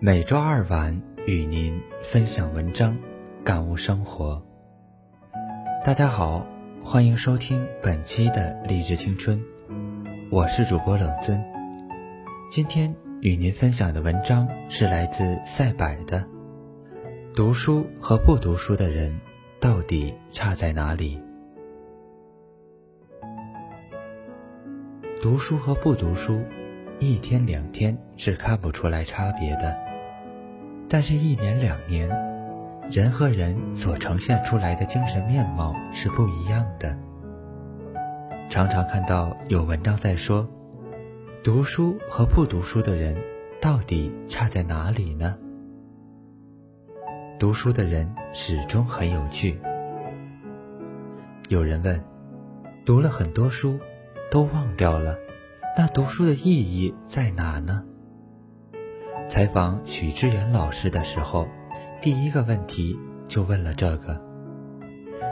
每周二晚与您分享文章，感悟生活。大家好，欢迎收听本期的励志青春，我是主播冷尊。今天与您分享的文章是来自赛柏的：读书和不读书的人到底差在哪里？读书和不读书，一天两天是看不出来差别的，但是，一年两年，人和人所呈现出来的精神面貌是不一样的。常常看到有文章在说，读书和不读书的人到底差在哪里呢？读书的人始终很有趣。有人问，读了很多书。都忘掉了，那读书的意义在哪呢？采访许知远老师的时候，第一个问题就问了这个，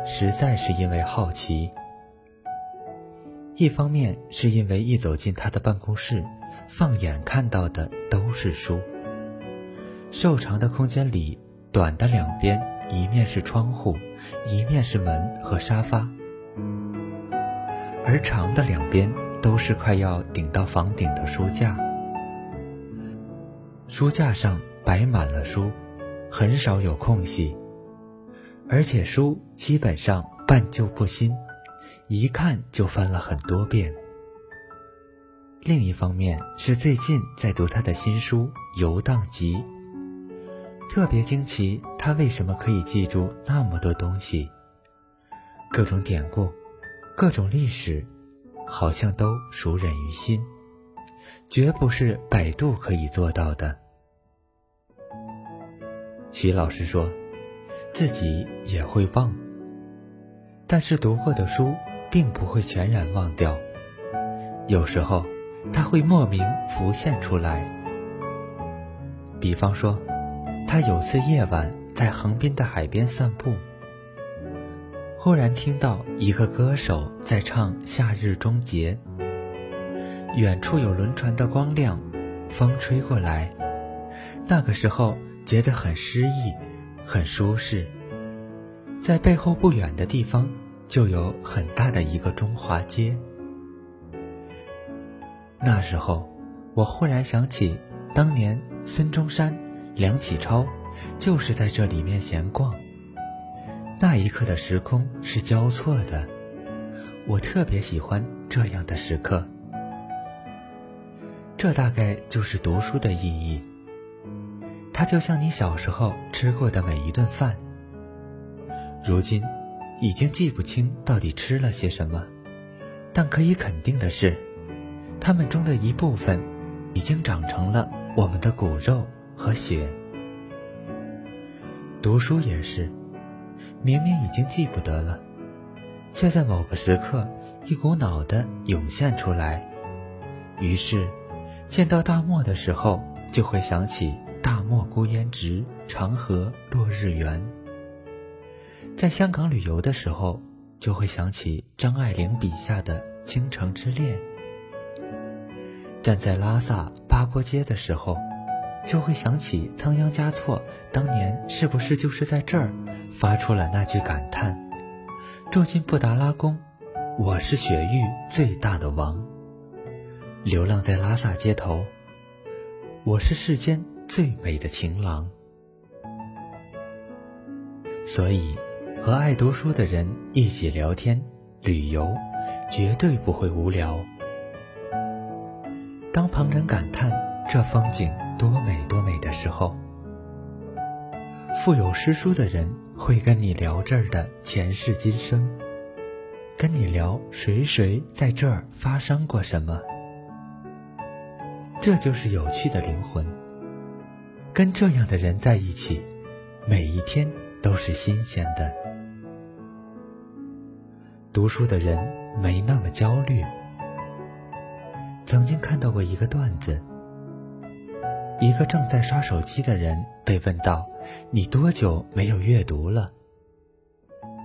实在是因为好奇。一方面是因为一走进他的办公室，放眼看到的都是书。瘦长的空间里，短的两边，一面是窗户，一面是门和沙发。而长的两边都是快要顶到房顶的书架，书架上摆满了书，很少有空隙，而且书基本上半旧不新，一看就翻了很多遍。另一方面是最近在读他的新书《游荡集》，特别惊奇他为什么可以记住那么多东西，各种典故。各种历史，好像都熟稔于心，绝不是百度可以做到的。徐老师说，自己也会忘，但是读过的书并不会全然忘掉，有时候他会莫名浮现出来。比方说，他有次夜晚在横滨的海边散步。忽然听到一个歌手在唱《夏日终结》，远处有轮船的光亮，风吹过来，那个时候觉得很诗意，很舒适。在背后不远的地方，就有很大的一个中华街。那时候，我忽然想起，当年孙中山、梁启超就是在这里面闲逛。那一刻的时空是交错的，我特别喜欢这样的时刻。这大概就是读书的意义。它就像你小时候吃过的每一顿饭，如今已经记不清到底吃了些什么，但可以肯定的是，它们中的一部分已经长成了我们的骨肉和血。读书也是。明明已经记不得了，却在某个时刻一股脑的涌现出来。于是，见到大漠的时候，就会想起“大漠孤烟直，长河落日圆”。在香港旅游的时候，就会想起张爱玲笔下的《倾城之恋》。站在拉萨八廓街的时候，就会想起仓央嘉措当年是不是就是在这儿。发出了那句感叹：“住进布达拉宫，我是雪域最大的王。流浪在拉萨街头，我是世间最美的情郎。”所以，和爱读书的人一起聊天、旅游，绝对不会无聊。当旁人感叹这风景多美多美的时候，富有诗书的人会跟你聊这儿的前世今生，跟你聊谁谁在这儿发生过什么。这就是有趣的灵魂。跟这样的人在一起，每一天都是新鲜的。读书的人没那么焦虑。曾经看到过一个段子。一个正在刷手机的人被问到：“你多久没有阅读了？”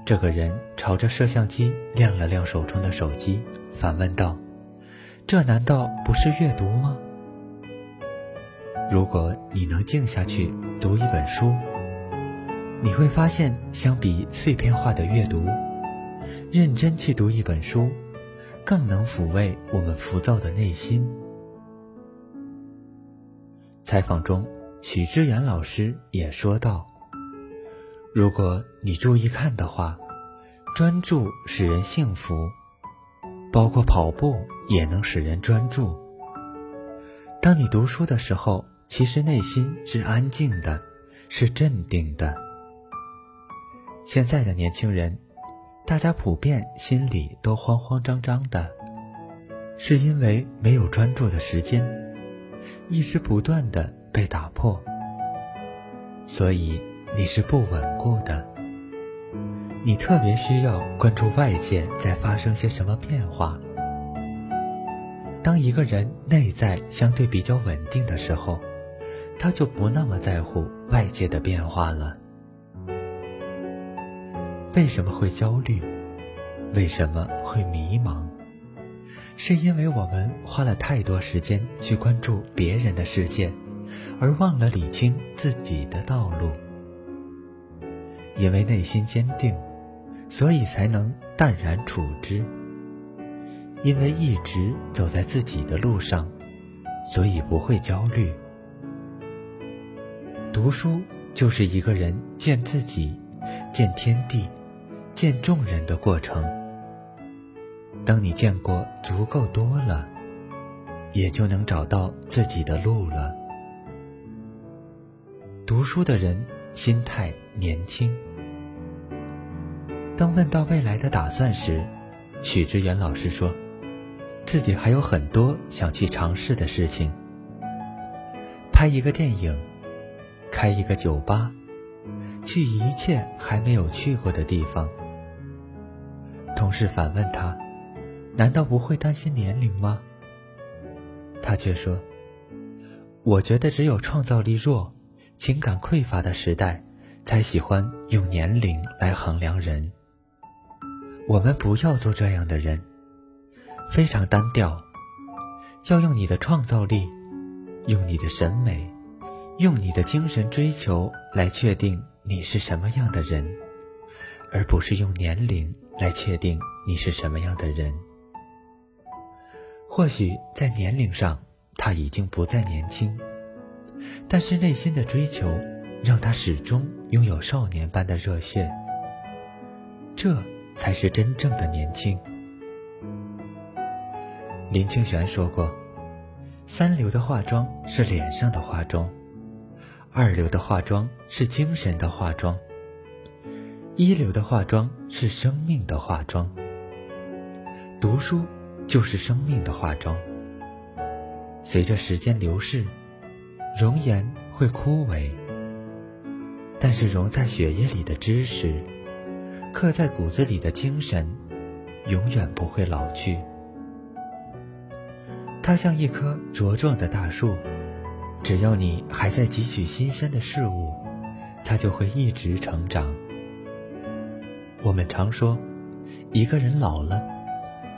这个人朝着摄像机亮了亮手中的手机，反问道：“这难道不是阅读吗？”如果你能静下去读一本书，你会发现，相比碎片化的阅读，认真去读一本书，更能抚慰我们浮躁的内心。采访中，许知远老师也说道：“如果你注意看的话，专注使人幸福，包括跑步也能使人专注。当你读书的时候，其实内心是安静的，是镇定的。”现在的年轻人，大家普遍心里都慌慌张张的，是因为没有专注的时间，一直不断的被打破，所以你是不稳固的。你特别需要关注外界在发生些什么变化。当一个人内在相对比较稳定的时候，他就不那么在乎外界的变化了。为什么会焦虑？为什么会迷茫？是因为我们花了太多时间去关注别人的世界，而忘了理清自己的道路。因为内心坚定，所以才能淡然处之；因为一直走在自己的路上，所以不会焦虑。读书就是一个人见自己，见天地。见众人的过程，当你见过足够多了，也就能找到自己的路了。读书的人心态年轻。当问到未来的打算时，许知远老师说，自己还有很多想去尝试的事情：拍一个电影，开一个酒吧，去一切还没有去过的地方。同事反问他：“难道不会担心年龄吗？”他却说：“我觉得只有创造力弱、情感匮乏的时代，才喜欢用年龄来衡量人。我们不要做这样的人，非常单调。要用你的创造力，用你的审美，用你的精神追求来确定你是什么样的人，而不是用年龄。”来确定你是什么样的人。或许在年龄上他已经不再年轻，但是内心的追求让他始终拥有少年般的热血。这才是真正的年轻。林清玄说过：“三流的化妆是脸上的化妆，二流的化妆是精神的化妆。”一流的化妆是生命的化妆，读书就是生命的化妆。随着时间流逝，容颜会枯萎，但是融在血液里的知识，刻在骨子里的精神，永远不会老去。它像一棵茁壮的大树，只要你还在汲取新鲜的事物，它就会一直成长。我们常说，一个人老了，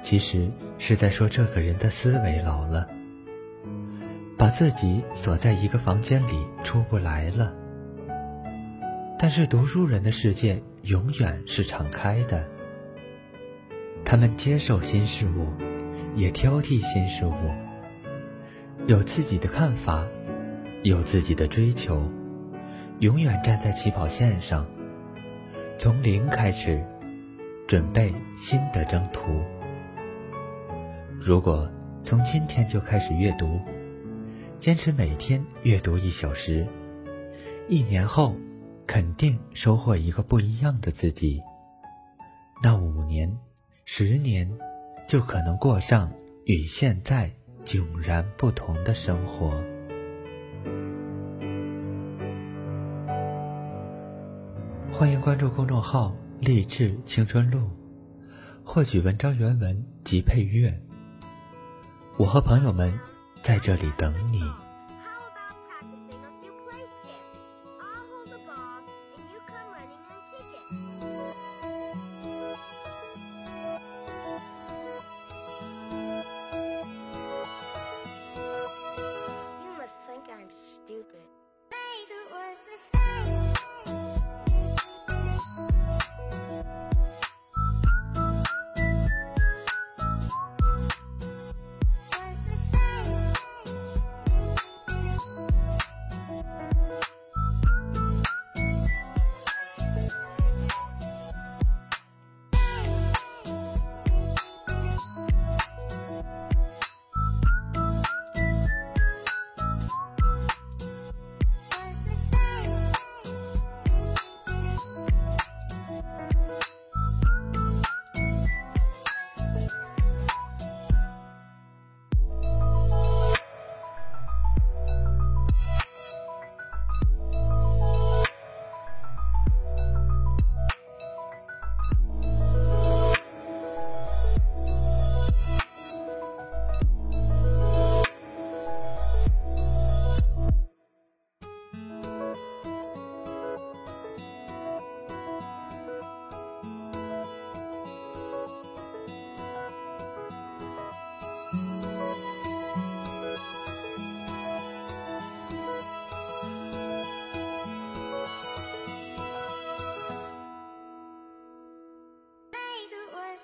其实是在说这个人的思维老了，把自己锁在一个房间里出不来了。但是读书人的世界永远是敞开的，他们接受新事物，也挑剔新事物，有自己的看法，有自己的追求，永远站在起跑线上。从零开始，准备新的征途。如果从今天就开始阅读，坚持每天阅读一小时，一年后肯定收获一个不一样的自己。那五年、十年，就可能过上与现在迥然不同的生活。欢迎关注公众号“励志青春录”，获取文章原文及配乐。我和朋友们在这里等你。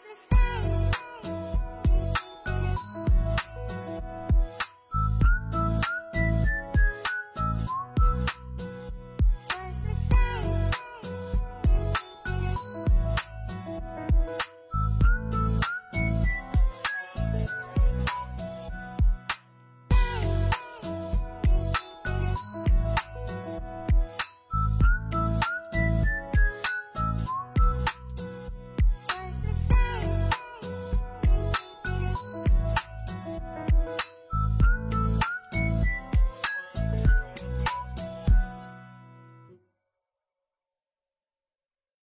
useless.